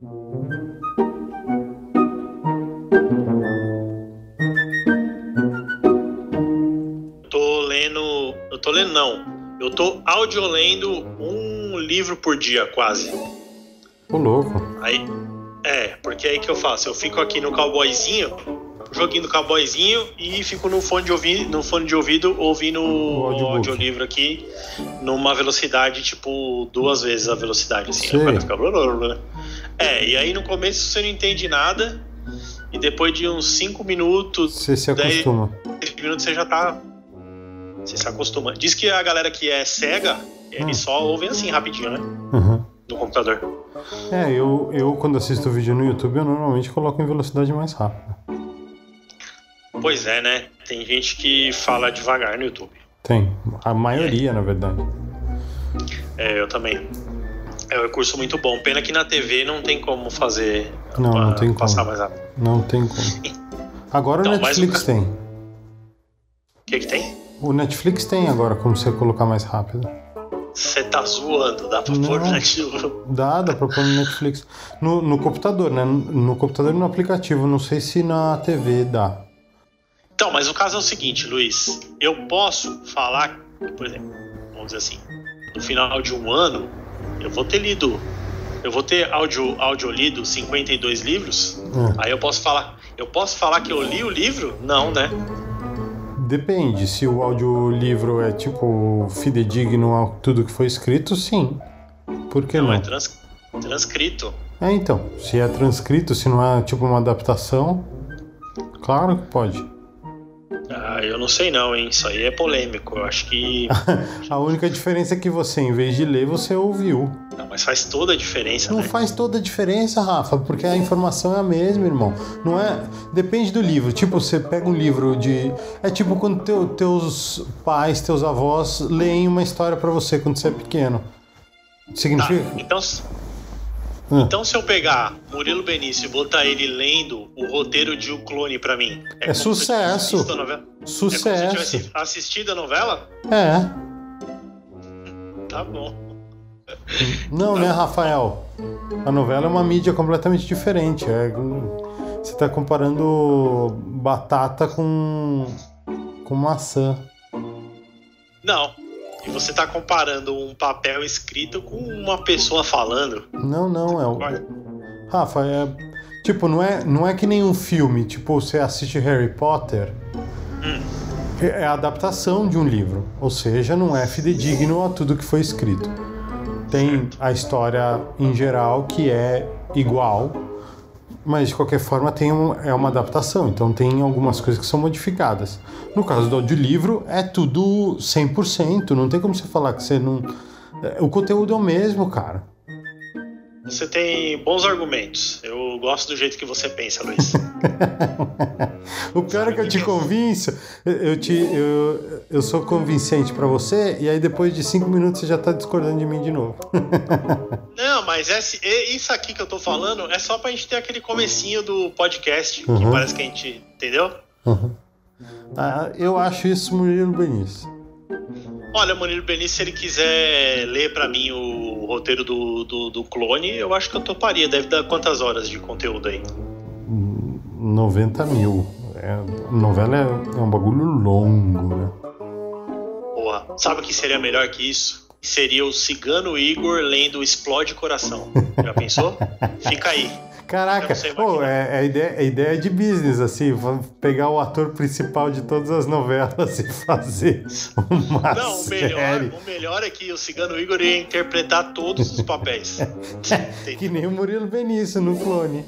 Tô lendo. Eu tô lendo, não. Eu tô audiolendo um livro por dia, quase. Ô, louco. Aí. É, porque aí que eu faço. Eu fico aqui no cowboyzinho, joguinho do cowboyzinho, e fico no fone de ouvido, no fone de ouvido ouvindo o audiolivro aqui numa velocidade, tipo, duas vezes a velocidade, assim. Sei. O cara fica blá, blá, blá, blá. É, e aí no começo você não entende nada, e depois de uns 5 minutos, Você se acostuma. 10 minutos você já tá. Você se acostuma. Diz que a galera que é cega, eles Hum. só ouvem assim rapidinho, né? Uhum. No computador. É, eu, eu quando assisto vídeo no YouTube, eu normalmente coloco em velocidade mais rápida. Pois é, né? Tem gente que fala devagar no YouTube. Tem. A maioria, na verdade. É, eu também. É um recurso muito bom. Pena que na TV não tem como fazer. Não, pra não tem como. Passar mais rápido. Não tem como. Agora Então, o Netflix o tem. O que que tem? O Netflix tem agora como você colocar mais rápido. Você tá zoando, dá pra Não. pôr no nativo. Dá, dá pra pôr no Netflix. No, no computador, né? No computador e no aplicativo. Não sei se na TV dá. Então, mas o caso é o seguinte, Luiz. Eu posso falar, por exemplo, vamos dizer assim, no final de um ano, eu vou ter lido. Eu vou ter audio, audio lido 52 livros. É. Aí eu posso falar. Eu posso falar que eu li o livro? Não, né? Depende. Se o audiolivro é tipo fidedigno a tudo que foi escrito, sim. Por que Não, não? é trans, transcrito. É, então. Se é transcrito, se não é tipo uma adaptação, claro que pode. Ah, eu não sei não, hein? Isso aí é polêmico. Eu acho que. A única diferença é que você, em vez de ler, você ouviu. Não, mas faz toda a diferença, Não né? faz toda a diferença, Rafa, porque a informação é a mesma, irmão. Não é. Depende do livro. Tipo, você pega um livro de. É tipo quando teu- teus pais, teus avós leem uma história pra você quando você é pequeno. Tá, Significa. então, Hum. então se eu pegar Murilo Benício e botar ele lendo o roteiro de O Clone pra mim. É se tivesse sucesso. a novela? É como se eu Sucesso. tivesse assistido a novela? É. Tá bom. Não, né, Rafael? A novela é uma mídia completamente diferente. É... Você tá comparando batata com. com maçã. Não. E você tá comparando um papel escrito com uma pessoa falando. Não, não, é o. Rafa, é. Tipo, não é, não é que nem um filme, tipo, você assiste Harry Potter. É a adaptação de um livro. Ou seja, não é fidedigno a tudo que foi escrito. Tem a história em geral que é igual, mas de qualquer forma tem um- é uma adaptação. Então tem algumas coisas que são modificadas. No caso do audiolivro, é tudo 100%. Não tem como você falar que você não. é, O conteúdo é o mesmo, cara. Você tem bons argumentos. Eu gosto do jeito que você pensa, Luiz. O pior é que eu te convenço, eu, te, eu, eu sou convincente pra você, e aí depois de cinco minutos você já tá discordando de mim de novo. Não, mas esse- e- isso aqui que eu tô falando é só pra gente ter aquele comecinho do podcast, que Uhum. parece que a gente. Entendeu? Ah, eu acho isso Murilo Benício. Olha, Murilo Benício, se ele quiser ler pra mim o roteiro do, do, do clone, eu acho que eu toparia. Deve dar quantas horas de conteúdo aí? 90 mil. É, novela é, é um bagulho longo, né? Porra, sabe o que seria melhor que isso? Seria o Cigano Igor lendo Explode Coração. Já pensou? Fica aí. Caraca, imaginar. é, é ideia, é ideia de business, assim, pegar o ator principal de todas as novelas e fazer uma Não, o melhor, o melhor é que o Cigano Igor ia interpretar todos os papéis. Que nem o Murilo Benício no clone.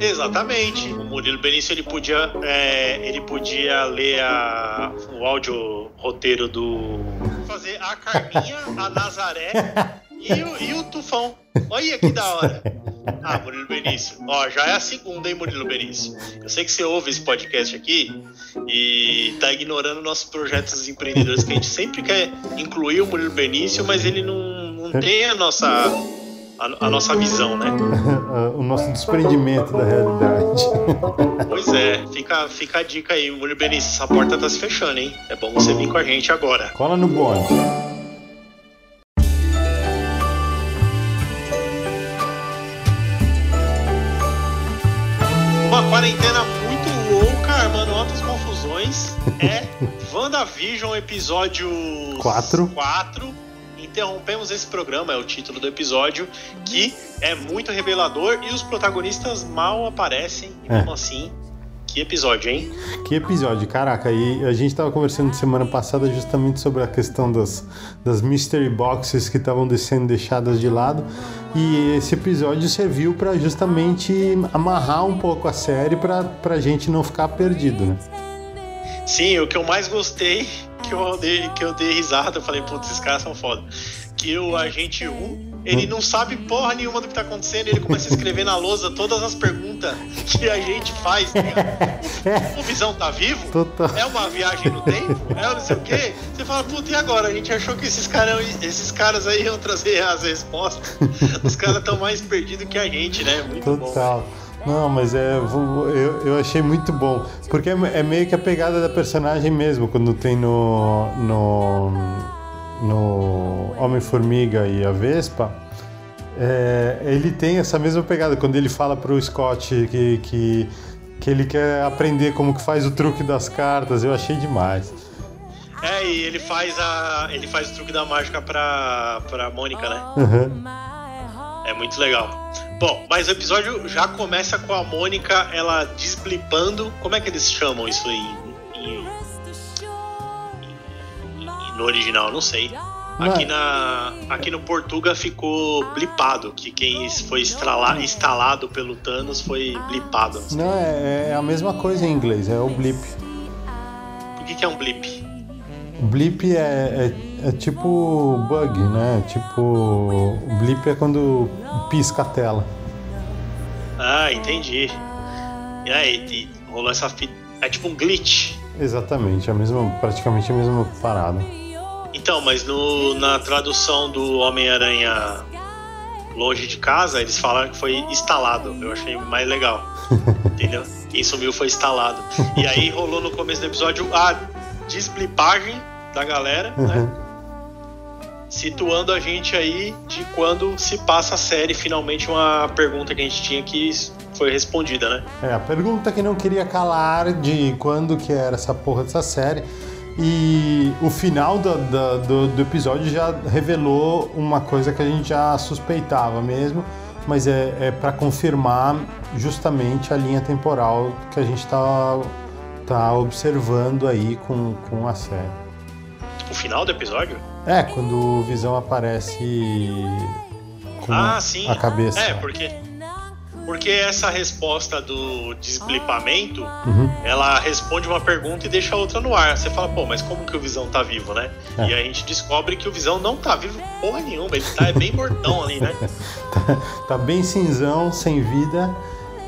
Exatamente. O Murilo Benício ele podia, é, ele podia ler a- o áudio roteiro do. Fazer a Carminha, a Nazaré e o, e o Tufão. Olha que da hora. Ah, Murilo Benício. Ó, já é a segunda, hein, Murilo Benício? Eu sei que você ouve esse podcast aqui e tá ignorando nossos projetos empreendedores, que a gente sempre quer incluir o Murilo Benício, mas ele não, não tem a nossa, a, a nossa visão, né? o nosso desprendimento da realidade. Pois é, fica, fica a dica aí, Murilo Benício, essa porta tá se fechando, hein? É bom você vir com a gente agora. Cola no bonde. É WandaVision, episódio 4. 4. Interrompemos esse programa, é o título do episódio, que é muito revelador e os protagonistas mal aparecem. E É. mesmo assim, que episódio, hein? Que episódio, caraca, e a gente tava conversando semana passada justamente sobre a questão das, das mystery boxes que estavam sendo deixadas de lado. E esse episódio serviu pra justamente amarrar um pouco a série pra, pra gente não ficar perdido, né? Sim, o que eu mais gostei, que eu dei, que eu dei risada, eu falei, putz, esses caras são foda. Que o agente 1, ele não sabe porra nenhuma do que tá acontecendo, ele começa a escrever na lousa todas as perguntas que a gente faz. tá ligado? O Visão tá vivo? Total. É uma viagem no tempo? É não sei o quê? Você fala, puta, e agora? A gente achou que esses, cara, esses caras aí iam trazer as respostas. Os caras estão mais perdidos que a gente, né? Muito bom. Não, mas é. Eu, eu achei muito bom. Porque é, é meio que a pegada da personagem mesmo, quando tem no. no. no Homem-Formiga e a Vespa. é, ele tem essa mesma pegada. Quando ele fala pro Scott que, que, que ele quer aprender como que faz o truque das cartas, eu achei demais. É, e ele faz a. ele faz o truque da mágica pra, pra Mônica, né? Uhum. É muito legal. Bom, mas o episódio já começa com a Mônica, ela desblipando. Como é que eles chamam isso em, em- em- no original? Não sei. Aqui, na, aqui no Portuga ficou blipado, que quem foi instalado pelo Thanos foi blipado. Não, é, é a mesma coisa em inglês, é o blip. Por que, que é um blip? Blip é, é, é tipo bug, né? Tipo. O blip é quando pisca a tela. Ah, entendi. E aí, rolou essa fita. É tipo um glitch. Exatamente, a mesma, praticamente a mesma parada. Então, mas no, na tradução do Homem-Aranha Longe de Casa, eles falaram que foi instalado. Eu achei mais legal. Entendeu? Quem sumiu foi instalado. E aí rolou no começo do episódio a desblipagem da galera, né? Situando a gente aí de quando se passa a série, finalmente uma pergunta que a gente tinha que foi respondida, né? É, a pergunta que não queria calar de quando que era essa porra dessa série. E o final do, do, do- episódio já revelou uma coisa que a gente já suspeitava mesmo, mas é, é para confirmar justamente a linha temporal que a gente tá, tá observando aí com, com a série. O final do episódio? É, quando o Visão aparece com Ah, sim. a cabeça. É, porque. Porque essa resposta do desblipamento, Uhum. ela responde uma pergunta e deixa a outra no ar. Você fala, pô, mas como que o Visão tá vivo, né? É. E a gente descobre que o Visão não tá vivo porra nenhuma, ele tá bem mortão ali, né? tá, tá bem cinzão, sem vida.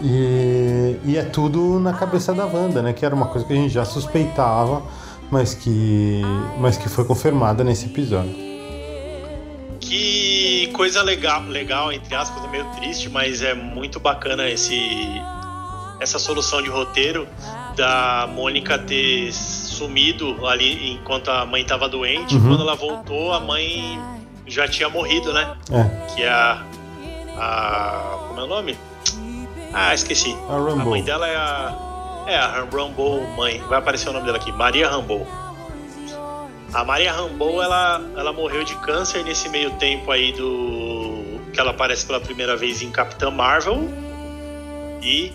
E, e é tudo na cabeça da Wanda, né? Que era uma coisa que a gente já suspeitava, mas que, mas que foi confirmada nesse episódio. Que coisa legal, legal, entre aspas, é meio triste, mas é muito bacana esse essa solução de roteiro da Mônica ter sumido ali enquanto a mãe estava doente. Uhum. Quando ela voltou, a mãe já tinha morrido, né? É, Que é a. a como é o nome? Ah, esqueci. a Rambo. A mãe dela é a. É, a Rambo mãe. Vai aparecer o nome dela aqui. Maria Rambo. A Maria Rambo, ela, ela morreu de câncer nesse meio tempo aí do. Que ela aparece pela primeira vez em Capitã Marvel. E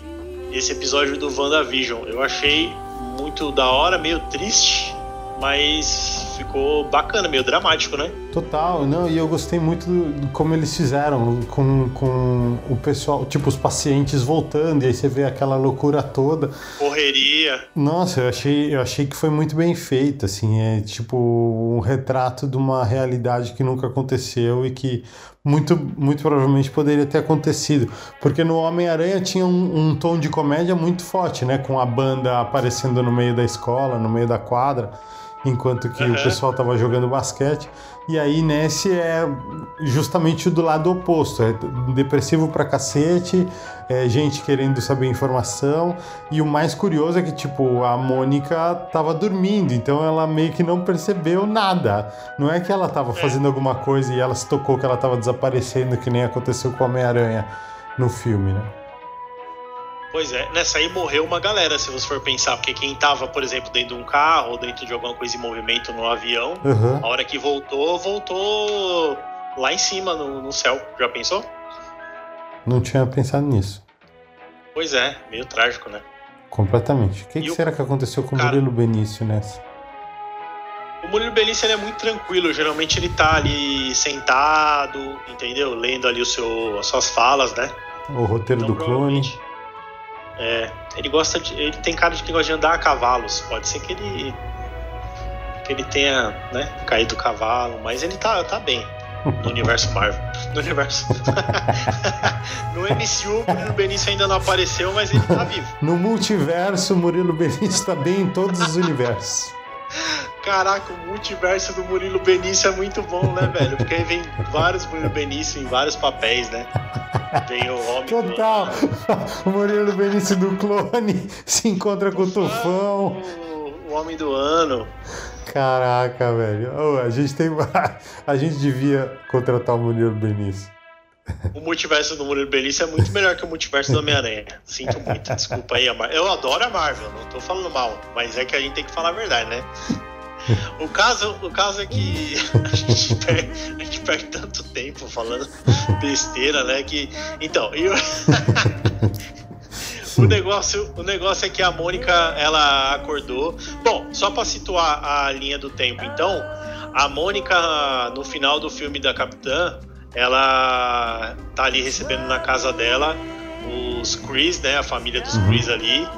esse episódio do WandaVision. Eu achei muito da hora, meio triste, mas ficou bacana, meio dramático, né? Total, não, e eu gostei muito do, do como eles fizeram com, com o pessoal, tipo, os pacientes voltando, e aí você vê aquela loucura toda. Correria. Nossa, eu achei, eu achei que foi muito bem feito, assim, é tipo um retrato de uma realidade que nunca aconteceu e que muito, muito provavelmente poderia ter acontecido. Porque no Homem-Aranha tinha um, um tom de comédia muito forte, né? Com a banda aparecendo no meio da escola, no meio da quadra, enquanto que o Uhum. pessoal tava jogando basquete. E aí nesse é justamente o do lado oposto, é depressivo pra cacete, é gente querendo saber informação, e o mais curioso é que, tipo, a Mônica tava dormindo, então ela meio que não percebeu nada. Não é que ela tava fazendo alguma coisa e ela se tocou que ela tava desaparecendo, que nem aconteceu com o Homem-Aranha no filme, né? Pois é, nessa aí morreu uma galera, se você for pensar, porque quem tava, por exemplo, dentro de um carro ou dentro de alguma coisa em movimento no avião, Uhum. a hora que voltou, voltou lá em cima no, no céu. Já pensou? Não tinha pensado nisso. Pois é, meio trágico, né? Completamente. O que, que o- será que aconteceu com o Murilo Benício nessa? O Murilo Benício é muito tranquilo, geralmente ele tá ali sentado, entendeu? Lendo ali o seu, as suas falas, né? O roteiro Então, do clone. É, ele gosta de. Ele tem cara de que gosta de andar a cavalos. Pode ser que ele. que ele tenha, né, caído do cavalo, mas ele tá, tá bem no universo Marvel. No universo. no MCU, o Murilo Benício ainda não apareceu, mas ele tá vivo. No multiverso, o Murilo Benício tá bem em todos os universos. Caraca, o multiverso do Murilo Benício é muito bom, né, velho? Porque aí vem vários Murilo Benício em vários papéis, né? Vem o homem. do- Total! O Murilo Benício do clone se encontra com o Tufão. O, o homem do ano. Caraca, velho. Ô, a gente tem. A gente devia contratar o Murilo Benício. O multiverso do Murilo Benício é muito melhor que o multiverso do Homem-Aranha. Sinto muito, desculpa aí. Eu adoro a Marvel, não tô falando mal, mas é que a gente tem que falar a verdade, né? O caso, o caso é que a gente, perde, a gente perde tanto tempo falando besteira, né? Que, então, e o, negócio, o negócio é que a Mônica ela acordou. Bom, só pra situar a linha do tempo, então, a Mônica no final do filme da Capitã, ela tá ali recebendo na casa dela os Chris, né? A família dos Uhum. Chris ali.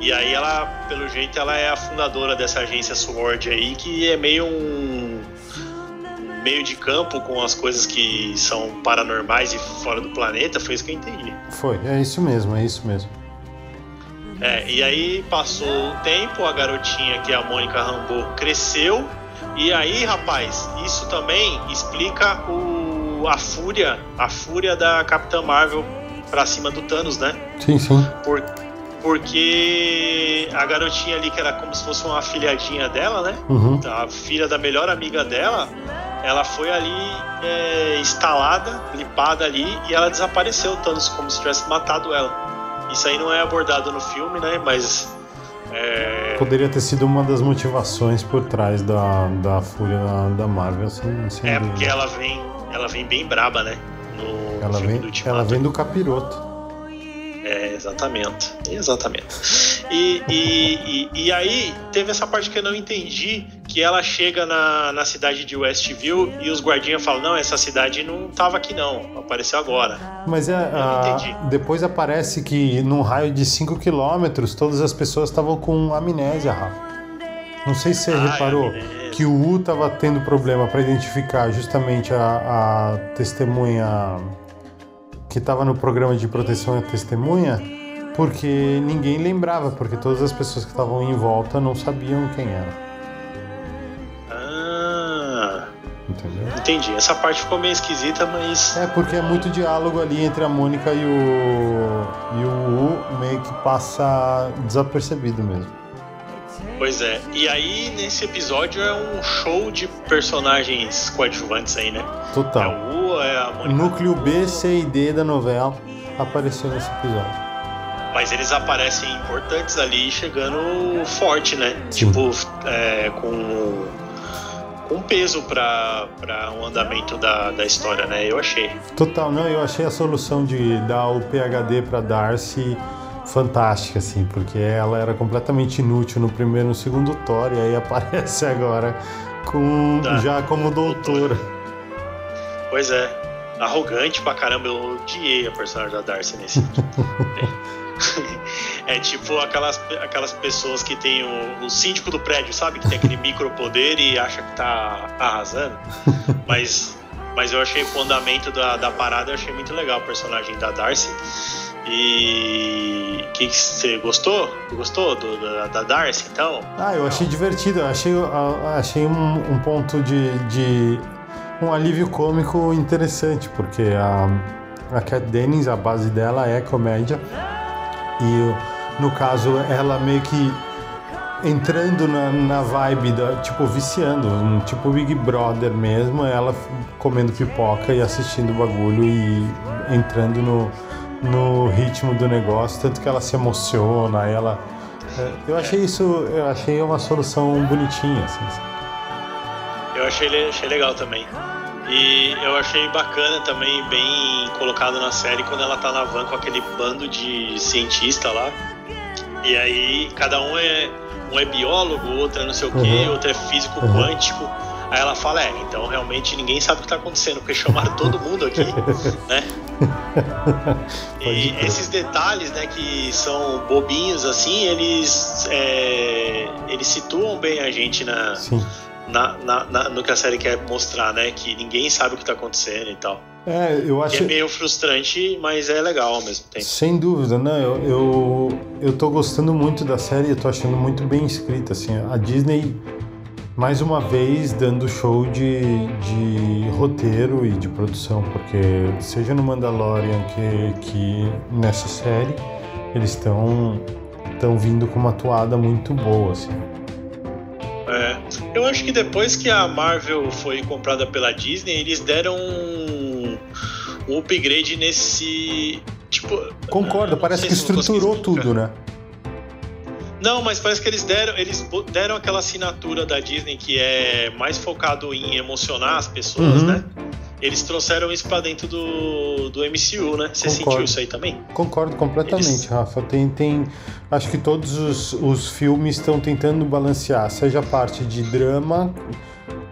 E aí ela, pelo jeito, ela é a fundadora dessa agência SWORD aí, que é meio um meio de campo com as coisas que são paranormais e fora do planeta, foi isso que eu entendi. Foi, é isso mesmo, é isso mesmo. É, e aí passou o tempo, a garotinha que é a Mônica Rambeau cresceu, e aí, rapaz, isso também explica o, a fúria, a fúria da Capitã Marvel pra cima do Thanos, né? Sim, sim. Por, porque a garotinha ali, que era como se fosse uma afilhadinha dela, né? Uhum. A filha da melhor amiga dela, ela foi ali é, instalada, lipada ali, e ela desapareceu, o Thanos, como se tivesse matado ela. Isso aí não é abordado no filme, né? Mas. É, Poderia ter sido uma das motivações por trás da, da fúria da, Marvel, sem, sem é dúvida. porque ela vem, ela vem bem braba, né? No Ela filme vem, do Ultimato. ela vem do capiroto. É, exatamente. Exatamente. E, e, e, e aí, teve essa parte que eu não entendi, que ela chega na, na cidade de Westview e os guardinhas falam, não, essa cidade não tava aqui não, apareceu agora. Mas é, a- depois aparece que num raio de 5 quilômetros todas as pessoas estavam com amnésia, Rafa. Não sei se você Ah, é reparou amnésia. Que o U tava tendo problema para identificar justamente a, a testemunha que estava no programa de proteção à testemunha, porque ninguém lembrava, porque todas as pessoas que estavam em volta não sabiam quem era. Ah, Entendeu? entendi. Essa parte ficou meio esquisita, mas... É porque é muito diálogo ali entre a Mônica e o e o U meio que passa desapercebido mesmo. Pois é. E aí, nesse episódio, é um show de personagens coadjuvantes aí, né? É Total. o U, é a Mônica núcleo B, C e D da novela apareceu nesse episódio. Mas eles aparecem importantes ali, chegando forte, né? Sim. Tipo, é, com, com peso para o andamento da, da história, né? Eu achei. Total, não, eu achei a solução de dar o PHD pra Darcy fantástica, assim, porque ela era completamente inútil no primeiro e no segundo Thor, e aí aparece agora com Tá. já como doutora. Pois é. Arrogante pra caramba, eu odiei a personagem da Darcy nesse. é tipo aquelas, aquelas pessoas que tem o, o síndico do prédio, sabe? Que tem aquele micropoder e acha que tá arrasando. Mas, mas eu achei o fundamento da, da parada, eu achei muito legal o personagem da Darcy. E que você gostou? Gostou do, da, da Darcy, então? Ah, eu achei divertido, eu achei, eu achei um, um ponto de, de um alívio cômico interessante, porque a, a Kat Dennings, a base dela é comédia, e no caso ela meio que entrando na, na vibe, da, tipo, viciando, um tipo Big Brother mesmo, ela comendo pipoca e assistindo o bagulho e entrando no, no ritmo do negócio, tanto que ela se emociona, ela. é, Eu achei isso, eu achei uma solução bonitinha, assim. Eu achei, achei legal também. E eu achei bacana também, bem colocado na série, quando ela tá na van com aquele bando de cientista lá. E aí cada um é um é biólogo, outro é não sei o quê, Uhum. outro é físico Uhum. quântico. Aí ela fala, é, então realmente ninguém sabe o que tá acontecendo, porque chamaram todo mundo aqui, né? E esses detalhes, né, que são bobinhos assim, eles é, eles situam bem a gente na, na, na- na- no que a série quer mostrar, né? Que ninguém sabe o que tá acontecendo e tal. É, eu Que acho. é meio frustrante, mas é legal ao mesmo tempo. Sem dúvida, né? Eu, eu, eu tô gostando muito da série, eu tô achando muito bem escrita, assim. A Disney, mais uma vez, dando show de, de roteiro e de produção, porque seja no Mandalorian que, que nessa série, eles estão estão vindo com uma toada muito boa, assim. É. Eu acho que depois que a Marvel foi comprada pela Disney, eles deram um, um upgrade nesse. Tipo. Concordo, parece que estruturou tudo, né? Não, mas parece que eles deram, eles deram aquela assinatura da Disney que é mais focado em emocionar as pessoas, Uhum. né? Eles trouxeram isso pra dentro do, do MCU, né? Você Concordo. sentiu isso aí também? Concordo completamente, Eles- Rafa. Tem, tem, acho que todos os, os filmes estão tentando balancear, seja a parte de drama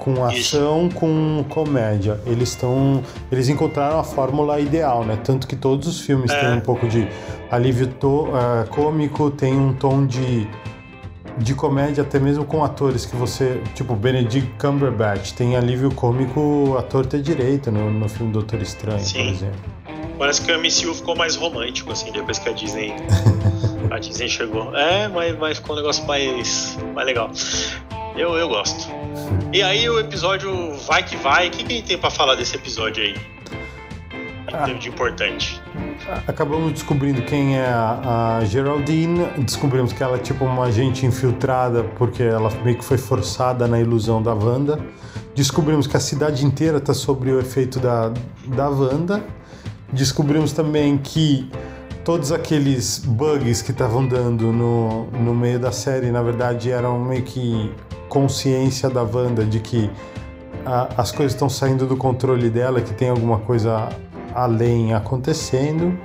com Isso. ação, com comédia. Eles estão, eles encontraram a fórmula ideal, né? Tanto que todos os filmes É. têm um pouco de alívio to, eh, cômico, tem um tom de de comédia até mesmo com atores que você, tipo Benedict Cumberbatch, tem alívio cômico ator ter direito no, no filme Doutor Estranho, por Sim. exemplo. Parece que o MCU ficou mais romântico, assim, depois que a Disney, a Disney chegou. É, mas, mas ficou um negócio mais, mais legal. Eu, eu gosto. E aí o episódio vai que vai. O que, que a gente tem pra falar desse episódio aí? Ah. De importante. Acabamos descobrindo quem é a, Geraldine, descobrimos que ela é tipo uma agente infiltrada porque ela meio que foi forçada na ilusão da Wanda. Descobrimos que a cidade inteira está sob o efeito da, da Wanda. Descobrimos também que todos aqueles bugs que estavam dando no, no meio da série, na verdade, eram meio que consciência da Wanda de que a- as coisas estão saindo do controle dela, que tem alguma coisa além acontecendo.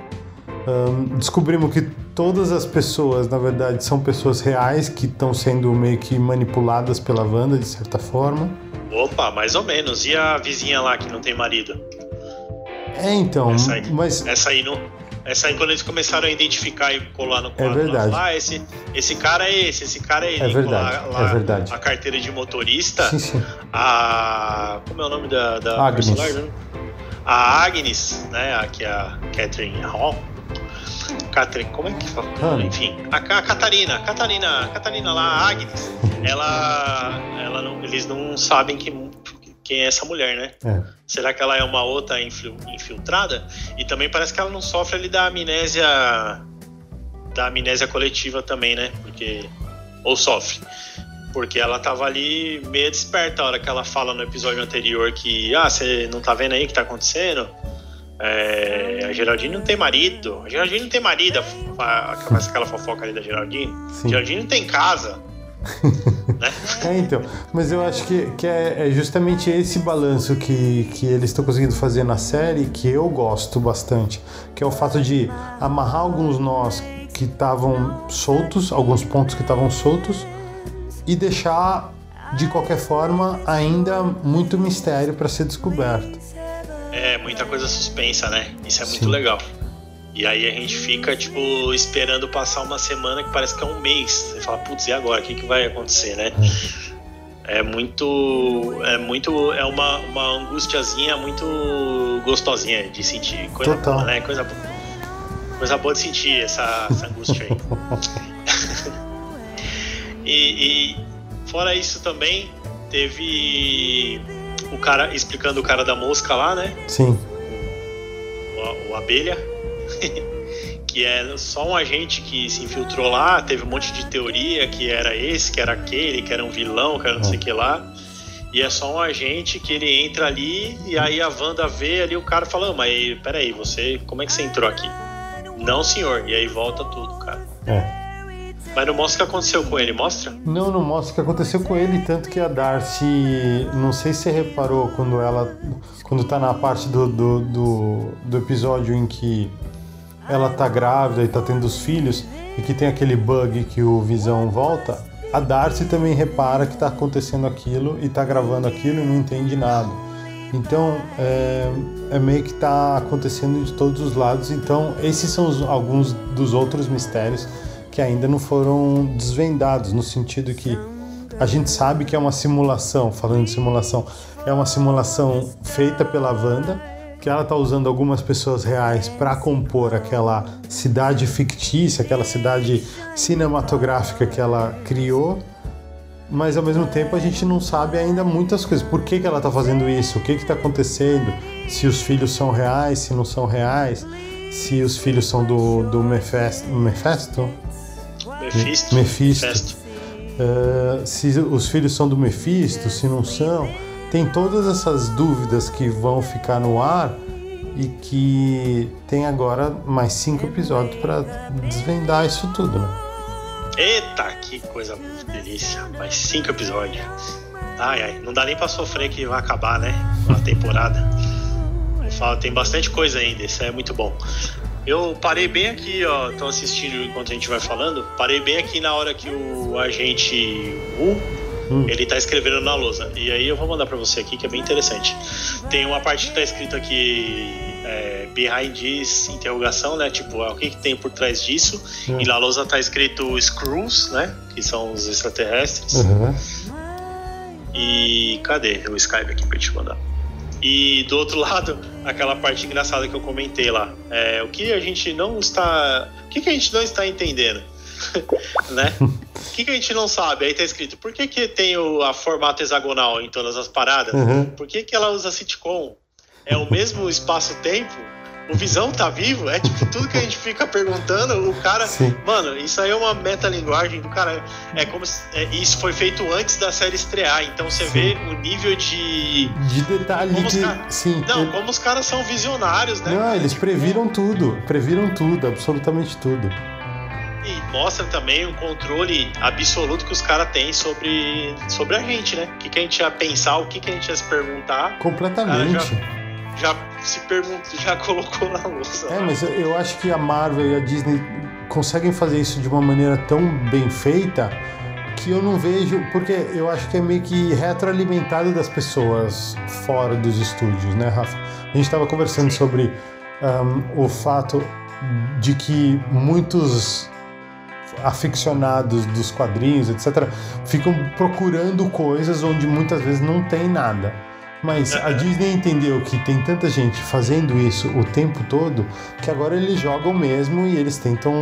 Ahn, descobrimos que todas as pessoas, na verdade, são pessoas reais que estão sendo meio que manipuladas pela Wanda, de certa forma. Opa, mais ou menos. E a vizinha lá que não tem marido? É, então, Essa aí. mas Essa aí não. Essa aí quando eles começaram a identificar e colar no quadro, verdade. lá, ah, esse, esse cara é esse, esse cara é ele. É verdade, lá é verdade. A carteira de motorista, sim, sim. a. Como é o nome da, da Agnes. personagem? A Agnes, né? A, que é a Catherine Hall. Catherine, como é que fala? Enfim, a, a Catarina, Catarina, Catarina lá, a Agnes, ela, ela não, eles não sabem que, quem é essa mulher, né? É. Será que ela é uma outra infil- infiltrada? E também parece que ela não sofre ali da amnésia da amnésia coletiva também, né? Porque ou sofre. Porque ela tava ali meio desperta a hora que ela fala no episódio anterior que ah, você não tá vendo aí o que tá acontecendo? É, a Geraldine não tem marido. A Geraldine não tem marido. A- a- Começa aquela fofoca ali da Geraldine. Sim. Geraldine não tem casa. né? É, então. Mas eu acho que, que é, é justamente esse balanço que, que eles estão conseguindo fazer na série que eu gosto bastante. Que é o fato de amarrar alguns nós que estavam soltos, alguns pontos que estavam soltos, e deixar, de qualquer forma, ainda muito mistério para ser descoberto. É, muita coisa suspensa, né? Isso é muito Sim. legal. E aí a gente fica, tipo, esperando passar uma semana que parece que é um mês. Você fala, putz, e agora? O que, que vai acontecer, né? É muito. É muito. É uma, uma angustiazinha muito gostosinha de sentir. Coisa Total. boa, né? Coisa, boa- coisa boa de sentir essa, essa angústia aí. e, e fora isso também, teve o cara explicando o cara da mosca lá, né? Sim, o, o abelha, que é só um agente que se infiltrou lá, teve um monte de teoria que era esse, que era aquele, que era um vilão, que era não sei o que lá. E é só um agente que ele entra ali e aí a Wanda vê ali o cara falando, mas peraí, você, como é que você entrou aqui? Não, senhor. E aí volta tudo, cara. É. Mas não mostra o que aconteceu com ele, mostra? Não, não mostra o que aconteceu com ele, tanto que a Darcy, não sei se você reparou quando ela, quando tá na parte do, do, do, do episódio em que ela tá grávida e tá tendo os filhos e que tem aquele bug que o Visão volta, a Darcy também repara que tá acontecendo aquilo e tá gravando aquilo e não entende nada. Então é, é meio que tá acontecendo de todos os lados. Então esses são os, alguns dos outros mistérios que ainda não foram desvendados, no sentido que a gente sabe que é uma simulação, falando de simulação, é uma simulação feita pela Wanda, que ela está usando algumas pessoas reais para compor aquela cidade fictícia, aquela cidade cinematográfica que ela criou, mas ao mesmo tempo a gente não sabe ainda muitas coisas. Por que, que ela está fazendo isso? O que está acontecendo? Se os filhos são reais, se não são reais, se os filhos são do, do Mephesto, Mephesto? Mephisto. Mephisto. Uh, se os filhos são do Mephisto, se não são. Tem todas essas dúvidas que vão ficar no ar e que tem agora mais cinco episódios para desvendar isso tudo, né? Eita, que coisa delícia! Mais cinco episódios. Ai, ai, não dá nem para sofrer que vai acabar, né? A temporada. Eu falo, tem bastante coisa ainda, isso é muito bom. Eu parei bem aqui, ó, tô assistindo enquanto a gente vai falando. Parei bem aqui na hora que o agente Wu, hum. ele tá escrevendo na lousa. E aí eu vou mandar para você aqui que é bem interessante. Tem uma parte que tá escrito aqui é, behind this interrogação, né? Tipo, o que, que tem por trás disso? Hum. E na lousa tá escrito screws, né? Que são os extraterrestres. Uhum. E cadê o Skype aqui pra te mandar? E do outro lado, aquela parte engraçada que eu comentei lá. É, o que a gente não está. O que, que a gente não está entendendo? né? O que, que a gente não sabe? Aí tá escrito, por que, que tem o a formato hexagonal em todas as paradas? Uhum. Por que, que ela usa sitcom? É o mesmo espaço-tempo? o Visão tá vivo? É tipo, tudo que a gente fica perguntando, o cara. Sim. Mano, isso aí é uma metalinguagem do cara. É como se. É, isso foi feito antes da série estrear. Então você Sim. vê o nível de. De detalhe. De... Cara... Sim. Não, ele... como os caras são visionários, né? Não, eles tipo, previram tudo. Previram tudo, absolutamente tudo. E mostra também o controle absoluto que os caras têm sobre, sobre a gente, né? O que, que a gente ia pensar, o que, que a gente ia se perguntar. Completamente já se perguntou, já colocou na louça. É, mas eu acho que a Marvel e a Disney conseguem fazer isso de uma maneira tão bem feita que eu não vejo, porque eu acho que é meio que retroalimentado das pessoas fora dos estúdios, né, Rafa? A gente estava conversando Sim. sobre um, o fato de que muitos aficionados dos quadrinhos, etc., ficam procurando coisas onde muitas vezes não tem nada. Mas a Disney entendeu que tem tanta gente fazendo isso o tempo todo que agora eles jogam mesmo e eles tentam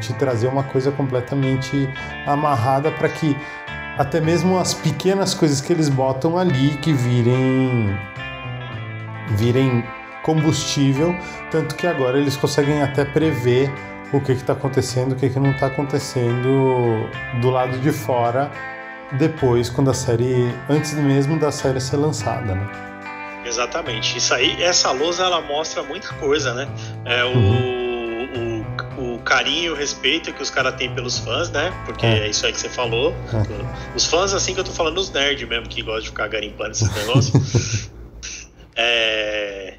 te trazer uma coisa completamente amarrada para que até mesmo as pequenas coisas que eles botam ali que virem virem combustível, tanto que agora eles conseguem até prever o que está acontecendo, o que, que não está acontecendo do lado de fora depois, quando a série. antes mesmo da série ser lançada, né? Exatamente. Isso aí, essa lousa ela mostra muita coisa, né? É, o, uhum. o, o, carinho e o respeito que os caras têm pelos fãs, né? Porque é. é. isso aí que você falou. É. Os fãs, assim que eu tô falando, os nerds mesmo, que gostam de ficar garimpando esses negócios. é,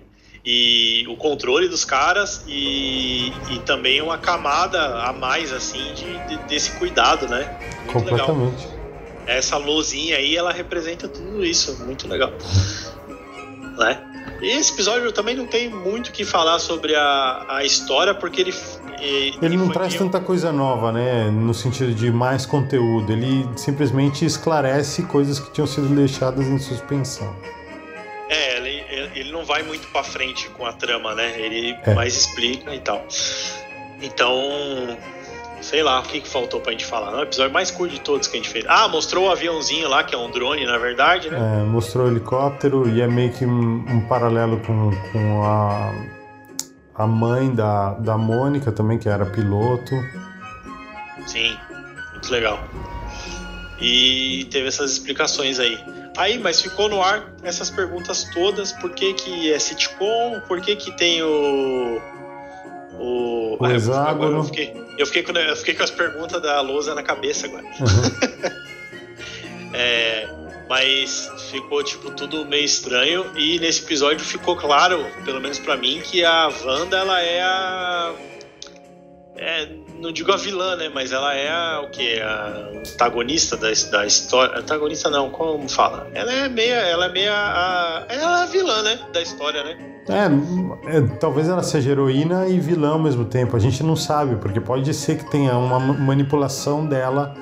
e o controle dos caras e, e também uma camada a mais, assim, de, de desse cuidado, né? Muito Completamente. Legal essa luzinha aí, ela representa tudo isso. Muito legal. Né? E esse episódio também não tem muito o que falar sobre a, a história, porque ele. Ele, ele não traz tanta coisa nova, né? No sentido de mais conteúdo. Ele simplesmente esclarece coisas que tinham sido deixadas em suspensão. É, ele, ele não vai muito para frente com a trama, né? Ele é. mais explica e tal. Então, sei lá, o que, que faltou pra gente falar? Não, o episódio mais curto de todos que a gente fez. Ah, mostrou o aviãozinho lá, que é um drone, na verdade, né? É, mostrou o helicóptero e é meio que um, um paralelo com, com a, a mãe da, da Mônica também, que era piloto. Sim, muito legal. E teve essas explicações aí. Aí, mas ficou no ar essas perguntas todas, por que que é sitcom, por que que tem o O, o ah, hexágono. Eu fiquei, eu, fiquei com, eu fiquei com as perguntas da lousa na cabeça agora. Uhum. é, mas ficou tipo tudo meio estranho e nesse episódio ficou claro, pelo menos para mim, que a Wanda ela é a é, não digo a vilã, né? Mas ela é a, o que? A antagonista da, da história. Antagonista não, como fala? Ela é meia. Ela é meia. A, ela é a vilã, né? Da história, né? É, é, talvez ela seja heroína e vilã ao mesmo tempo. A gente não sabe, porque pode ser que tenha uma manipulação dela,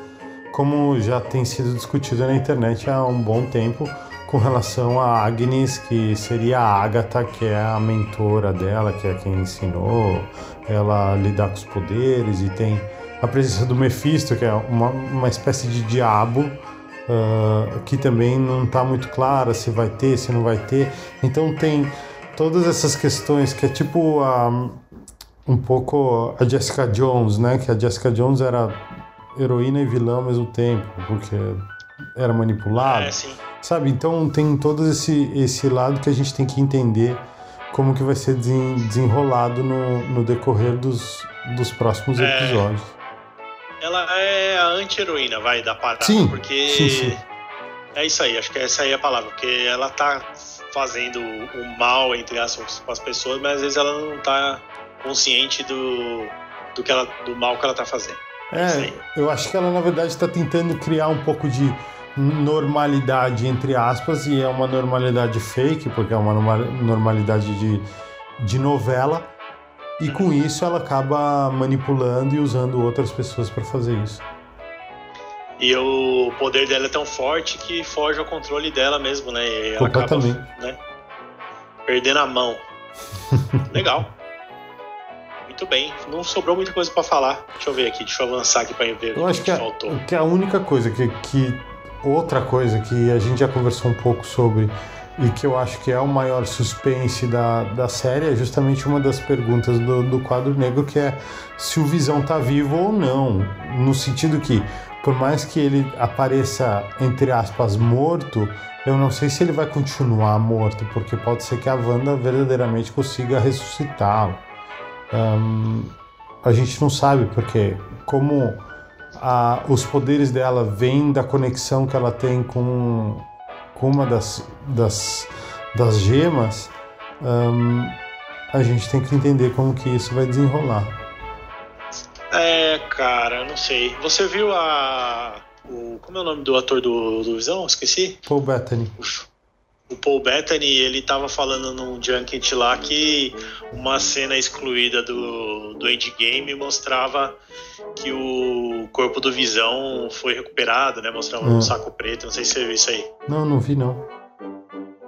como já tem sido discutido na internet há um bom tempo, com relação a Agnes, que seria a Agatha, que é a mentora dela, que é quem ensinou ela lidar com os poderes, e tem a presença do Mephisto, que é uma, uma espécie de diabo, uh, que também não está muito clara se vai ter, se não vai ter. Então tem todas essas questões que é tipo a, um pouco a Jessica Jones, né? Que a Jessica Jones era heroína e vilã ao mesmo tempo, porque era manipulada. É. Sabe? Então tem todo esse, esse lado que a gente tem que entender como que vai ser desenrolado no, no decorrer dos, dos próximos é... episódios. Ela é a anti-heroína, vai, da parada. Sim, porque sim, sim. é isso aí, acho que essa aí é a palavra, porque ela tá fazendo o mal, entre aspas, com as pessoas, mas às vezes ela não tá consciente do, do, que ela, do mal que ela tá fazendo. É, é eu acho que ela, na verdade, está tentando criar um pouco de normalidade, entre aspas, e é uma normalidade fake, porque é uma normalidade de, de novela, e com isso ela acaba manipulando e usando outras pessoas para fazer isso. E o poder dela é tão forte que foge ao controle dela mesmo, né? E ela. Acaba, né, perdendo a mão. Legal. Muito bem. Não sobrou muita coisa para falar. Deixa eu ver aqui, deixa eu avançar aqui para ver eu o acho que, que, faltou. A, que a única coisa que, que outra coisa que a gente já conversou um pouco sobre e que eu acho que é o maior suspense da, da série é justamente uma das perguntas do, do quadro negro, que é se o Visão tá vivo ou não. No sentido que, por mais que ele apareça, entre aspas, morto, eu não sei se ele vai continuar morto, porque pode ser que a Wanda verdadeiramente consiga ressuscitá-lo. Um, a gente não sabe, porque como a, os poderes dela vêm da conexão que ela tem com, com uma das, das, das gemas, a gente tem que entender como que isso vai desenrolar. É, cara, não sei. Você viu a. O, como é o nome do ator do, do Visão? Esqueci? Paul Bettany. Uf o Paul Bettany, ele tava falando num junket lá que uma cena excluída do, do Endgame mostrava que o corpo do Visão foi recuperado, né? Mostrava um saco preto, não sei se você viu isso aí. Não, não vi não.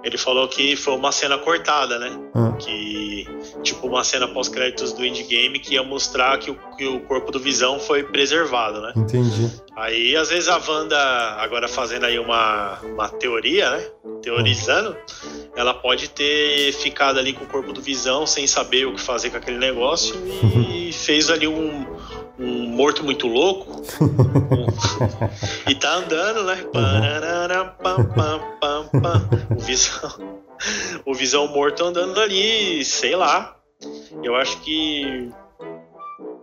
Ele falou que foi uma cena cortada, né? Ah. Que, tipo, uma cena pós-créditos do Endgame que ia mostrar que o, que o corpo do Visão foi preservado, né? Entendi. Aí, às vezes, a Wanda, agora fazendo aí uma, uma teoria, né? Teorizando, ela pode ter ficado ali com o corpo do Visão sem saber o que fazer com aquele negócio e fez ali um, um morto muito louco. e tá andando, né? O Visão, o Visão morto andando ali, sei lá. Eu acho que.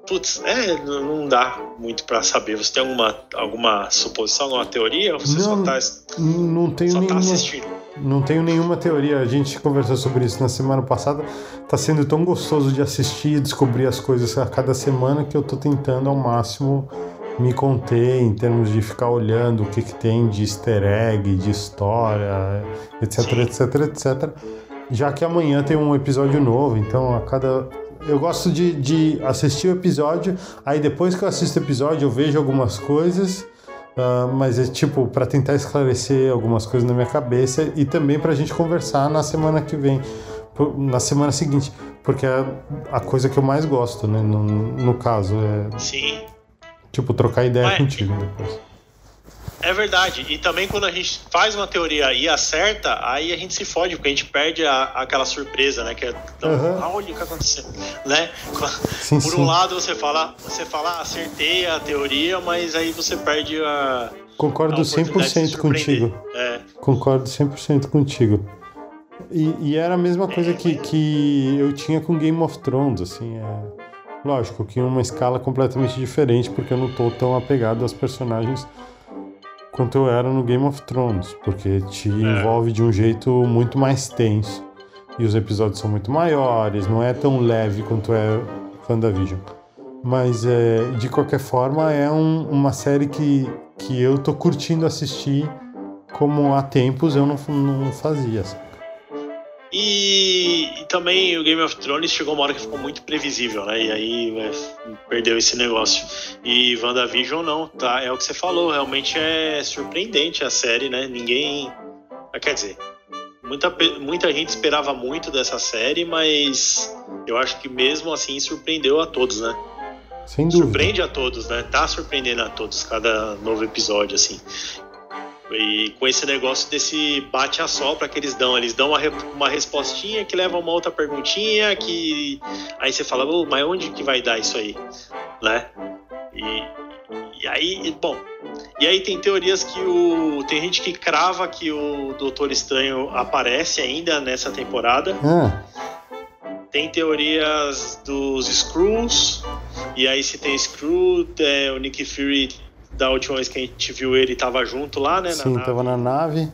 Putz, é, não dá muito para saber. Você tem alguma, alguma suposição, alguma teoria? Ou você não, só tá, não tenho só tá nenhuma, assistindo? Não tenho nenhuma teoria. A gente conversou sobre isso na semana passada. Tá sendo tão gostoso de assistir e descobrir as coisas a cada semana que eu tô tentando ao máximo me conter em termos de ficar olhando o que, que tem de easter egg, de história, etc, Sim. etc, etc. Já que amanhã tem um episódio novo, então a cada. Eu gosto de, de assistir o episódio, aí depois que eu assisto o episódio eu vejo algumas coisas, ah, mas é tipo para tentar esclarecer algumas coisas na minha cabeça e também para a gente conversar na semana que vem, na semana seguinte, porque é a coisa que eu mais gosto, né? No, no caso, é Sim. tipo trocar ideia Mas- contigo depois. É verdade. E também quando a gente faz uma teoria e acerta, aí a gente se fode, porque a gente perde a- aquela surpresa, né? Que é tão, Aham. "Ah, olha o que aconteceu, né? Sim, Por sim. um lado você fala, você fala, "Ah, acertei a teoria, mas aí você perde a, a Concordo se 100% contigo. É, Concordo 100% contigo. E, e era a mesma coisa que, que eu tinha com Game of Thrones, assim. é- Lógico que em uma escala completamente diferente, porque eu não tô tão apegado aos personagens quanto eu era no Game of Thrones, porque te envolve de um jeito muito mais tenso. E os episódios são muito maiores, não é tão leve quanto é WandaVision. Mas é, de qualquer forma é um, uma série que, que eu tô curtindo assistir como há tempos eu não, não fazia. Sabe? E, e, também o Game of Thrones chegou uma hora que ficou muito previsível, né? E aí é, perdeu esse negócio. E WandaVision não, tá? É o que você falou, realmente é surpreendente a série, né? Ninguém. Ah, quer dizer, muita, muita gente esperava muito dessa série, mas eu acho que mesmo assim surpreendeu a todos, né? Sem dúvida. Surpreende a todos, né? Tá surpreendendo a todos cada novo episódio, assim. E com esse negócio desse bate a sopra que eles dão, eles dão uma, uma respostinha que leva a uma outra perguntinha que aí você fala, oh, mas onde que vai dar isso aí, né? E, e aí, bom, e aí tem teorias que o tem gente que crava que o Doutor Estranho aparece ainda nessa temporada. Ah. Tem teorias dos Screws, e aí se tem Screw, é, o Nick Fury da última vez que a gente viu ele estava junto lá, né? Sim, estava na nave.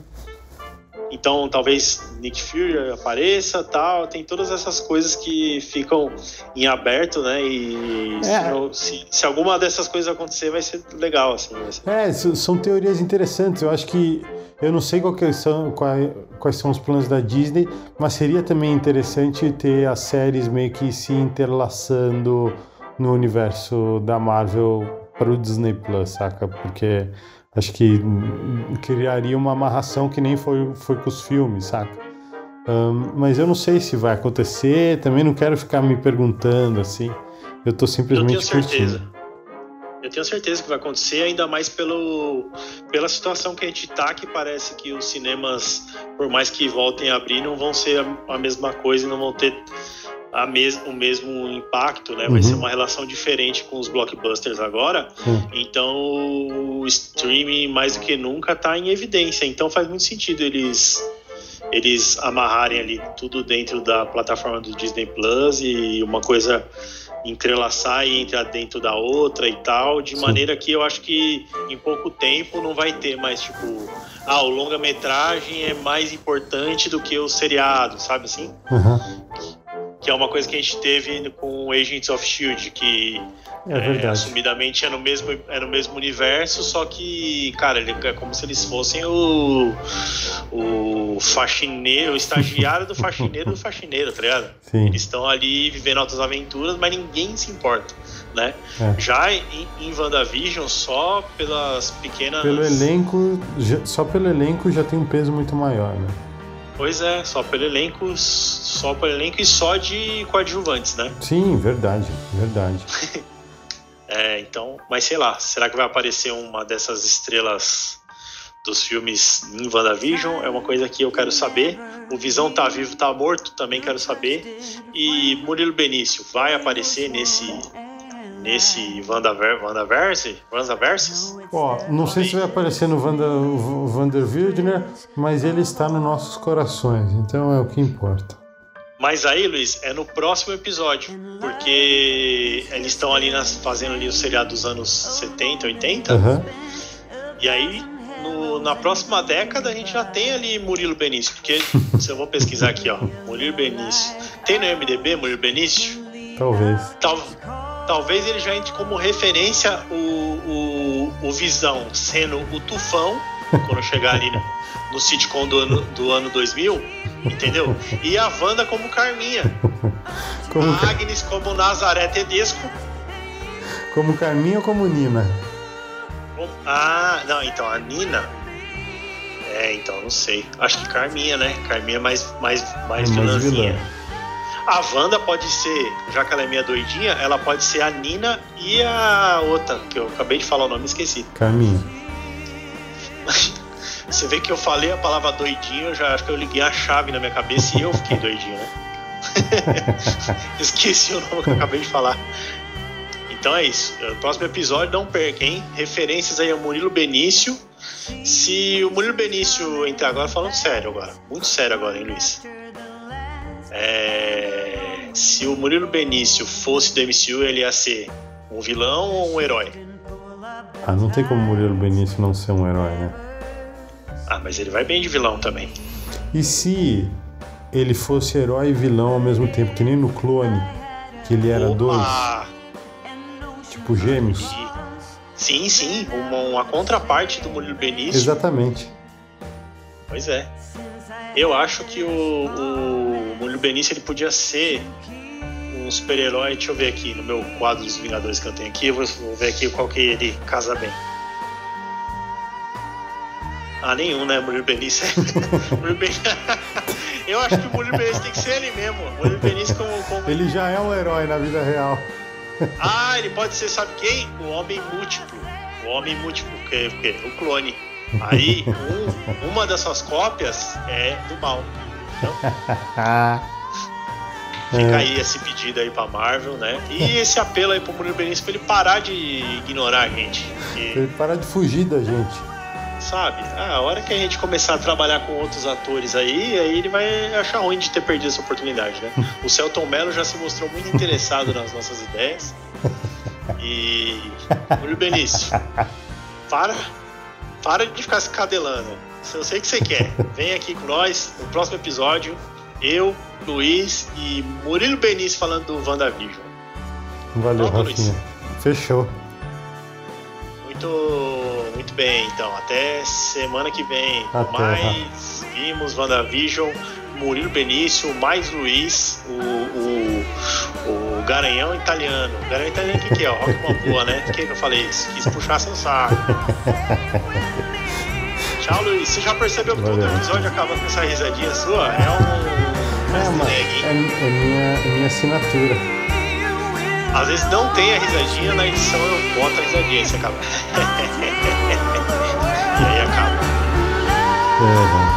Então talvez Nick Fury apareça, tal. Tem todas essas coisas que ficam em aberto, né? E é. se, se, alguma dessas coisas acontecer, vai ser legal, assim. Ser... É, são teorias interessantes. Eu acho que eu não sei são, quais são os planos da Disney, mas seria também interessante ter as séries meio que se interlaçando no universo da Marvel para o Disney Plus, saca? Porque acho que criaria uma amarração que nem foi, foi com os filmes, saca? Um, mas eu não sei se vai acontecer, também não quero ficar me perguntando assim. Eu tô simplesmente eu tenho certeza. Curtindo. Eu tenho certeza que vai acontecer, ainda mais pelo, pela situação que a gente tá, que parece que os cinemas, por mais que voltem a abrir, não vão ser a, a mesma coisa e não vão ter a mes o mesmo impacto, né? Vai uhum. ser uma relação diferente com os blockbusters agora. Uhum. Então o streaming mais do que nunca está em evidência. Então faz muito sentido eles eles amarrarem ali tudo dentro da plataforma do Disney Plus e uma coisa entrelaçar e entrar dentro da outra e tal, de Sim. maneira que eu acho que em pouco tempo não vai ter mais tipo, ah, o longa-metragem é mais importante do que o seriado, sabe assim? Uhum que é uma coisa que a gente teve com Agents of Shield, que é, é, assumidamente é no, mesmo, é no mesmo universo, só que, cara, ele é como se eles fossem o, o faxineiro, o estagiário do faxineiro do faxineiro, tá ligado? Sim. Eles estão ali vivendo altas aventuras, mas ninguém se importa, né? É. Já em, em WandaVision, só pelas pequenas. Pelo elenco, só pelo elenco já tem um peso muito maior, né? Pois é, só pelo elenco, só pelo elenco e só de coadjuvantes, né? Sim, verdade, verdade. é, então, mas sei lá, será que vai aparecer uma dessas estrelas dos filmes em WandaVision? É uma coisa que eu quero saber. O Visão tá vivo, tá morto, também quero saber. E Murilo Benício vai aparecer nesse nesse Wandaver, Wandaverse? Wandaverses? Ó, não sei se vai aparecer no Wanda, Wanderwildner, mas ele está nos nossos corações, então é o que importa. Mas aí, Luiz, é no próximo episódio, porque eles estão ali nas, fazendo ali o seriado dos anos 70, 80. Uhum. E aí, no, na próxima década, a gente já tem ali Murilo Benício, porque se eu vou pesquisar aqui, ó, Murilo Benício. Tem no MDB Murilo Benício? Talvez. Tal, talvez ele já entre como referência o, o, o Visão sendo o Tufão, quando chegar ali no, no sitcom do ano, do ano 2000, entendeu? E a Wanda como Carminha. Como... A Agnes como Nazaré Tedesco. Como Carminha ou como Nina? Ah, não, então a Nina. É, então não sei. Acho que Carminha, né? Carminha é mais, mais, mais, é mais vilãzinha. Vilã. A Wanda pode ser, já que ela é minha doidinha, ela pode ser a Nina e a outra, que eu acabei de falar o nome e esqueci. Caminho. Você vê que eu falei a palavra doidinho, eu já acho que eu liguei a chave na minha cabeça e eu fiquei doidinho, né? Esqueci o nome que eu acabei de falar. Então é isso. No próximo episódio, não perca, hein? Referências aí ao Murilo Benício. Se o Murilo Benício entrar agora, falando sério agora, muito sério agora, hein, Luiz? É... se o Murilo Benício fosse do MCU, ele ia ser um vilão ou um herói? Ah, não tem como Murilo Benício não ser um herói, né? Ah, mas ele vai bem de vilão também. E se ele fosse herói e vilão ao mesmo tempo, que nem no clone, que ele era Opa! dois, tipo gêmeos? Sim, sim, uma, uma contraparte do Murilo Benício. Exatamente. Pois é. Eu acho que o, o Murilo Benício ele podia ser um super-herói. Deixa eu ver aqui no meu quadro dos Vingadores que eu tenho aqui. Eu vou, vou ver aqui qual que ele casa bem. Ah, nenhum, né? Murilo Benício. Murilo Ben- eu acho que o Murilo Benício tem que ser ele mesmo. O Murilo Benício como, como Ele já é um herói na vida real. Ah, ele pode ser, sabe quem? O Homem Múltiplo. O Homem Múltiplo, que, que, o clone. Aí, um- uma das suas cópias é do mal. Então, fica É. aí esse pedido aí pra Marvel, né? E esse apelo aí pro Murilo Benício pra ele parar de ignorar a gente. Pra ele parar de fugir da gente. sabe, ah, a hora que a gente começar a trabalhar com outros atores aí, aí ele vai achar ruim de ter perdido essa oportunidade, né? O Celton Mello já se mostrou muito interessado nas nossas ideias. E. Murilo Benício, para, para de ficar se cadelando. Eu sei que você quer. Vem aqui com nós no próximo episódio. Eu, Luiz e Murilo Benício falando do WandaVision. Valeu, Vamos, Luiz. Rafinha. Fechou. Muito, muito bem, então. Até semana que vem. Até, mais vimos WandaVision, Murilo Benício, mais Luiz, o, o, o Garanhão italiano. O Garanhão italiano o que, que é? Rock Balboa, né? Por que eu falei isso? Quis puxar seu saco. Tchau, Luiz. Você já percebeu que todo episódio acaba com essa risadinha sua? É um. É, uma, é, é minha, é minha assinatura. Às vezes não tem a risadinha, na edição eu boto a risadinha e você acaba. e aí acaba. É,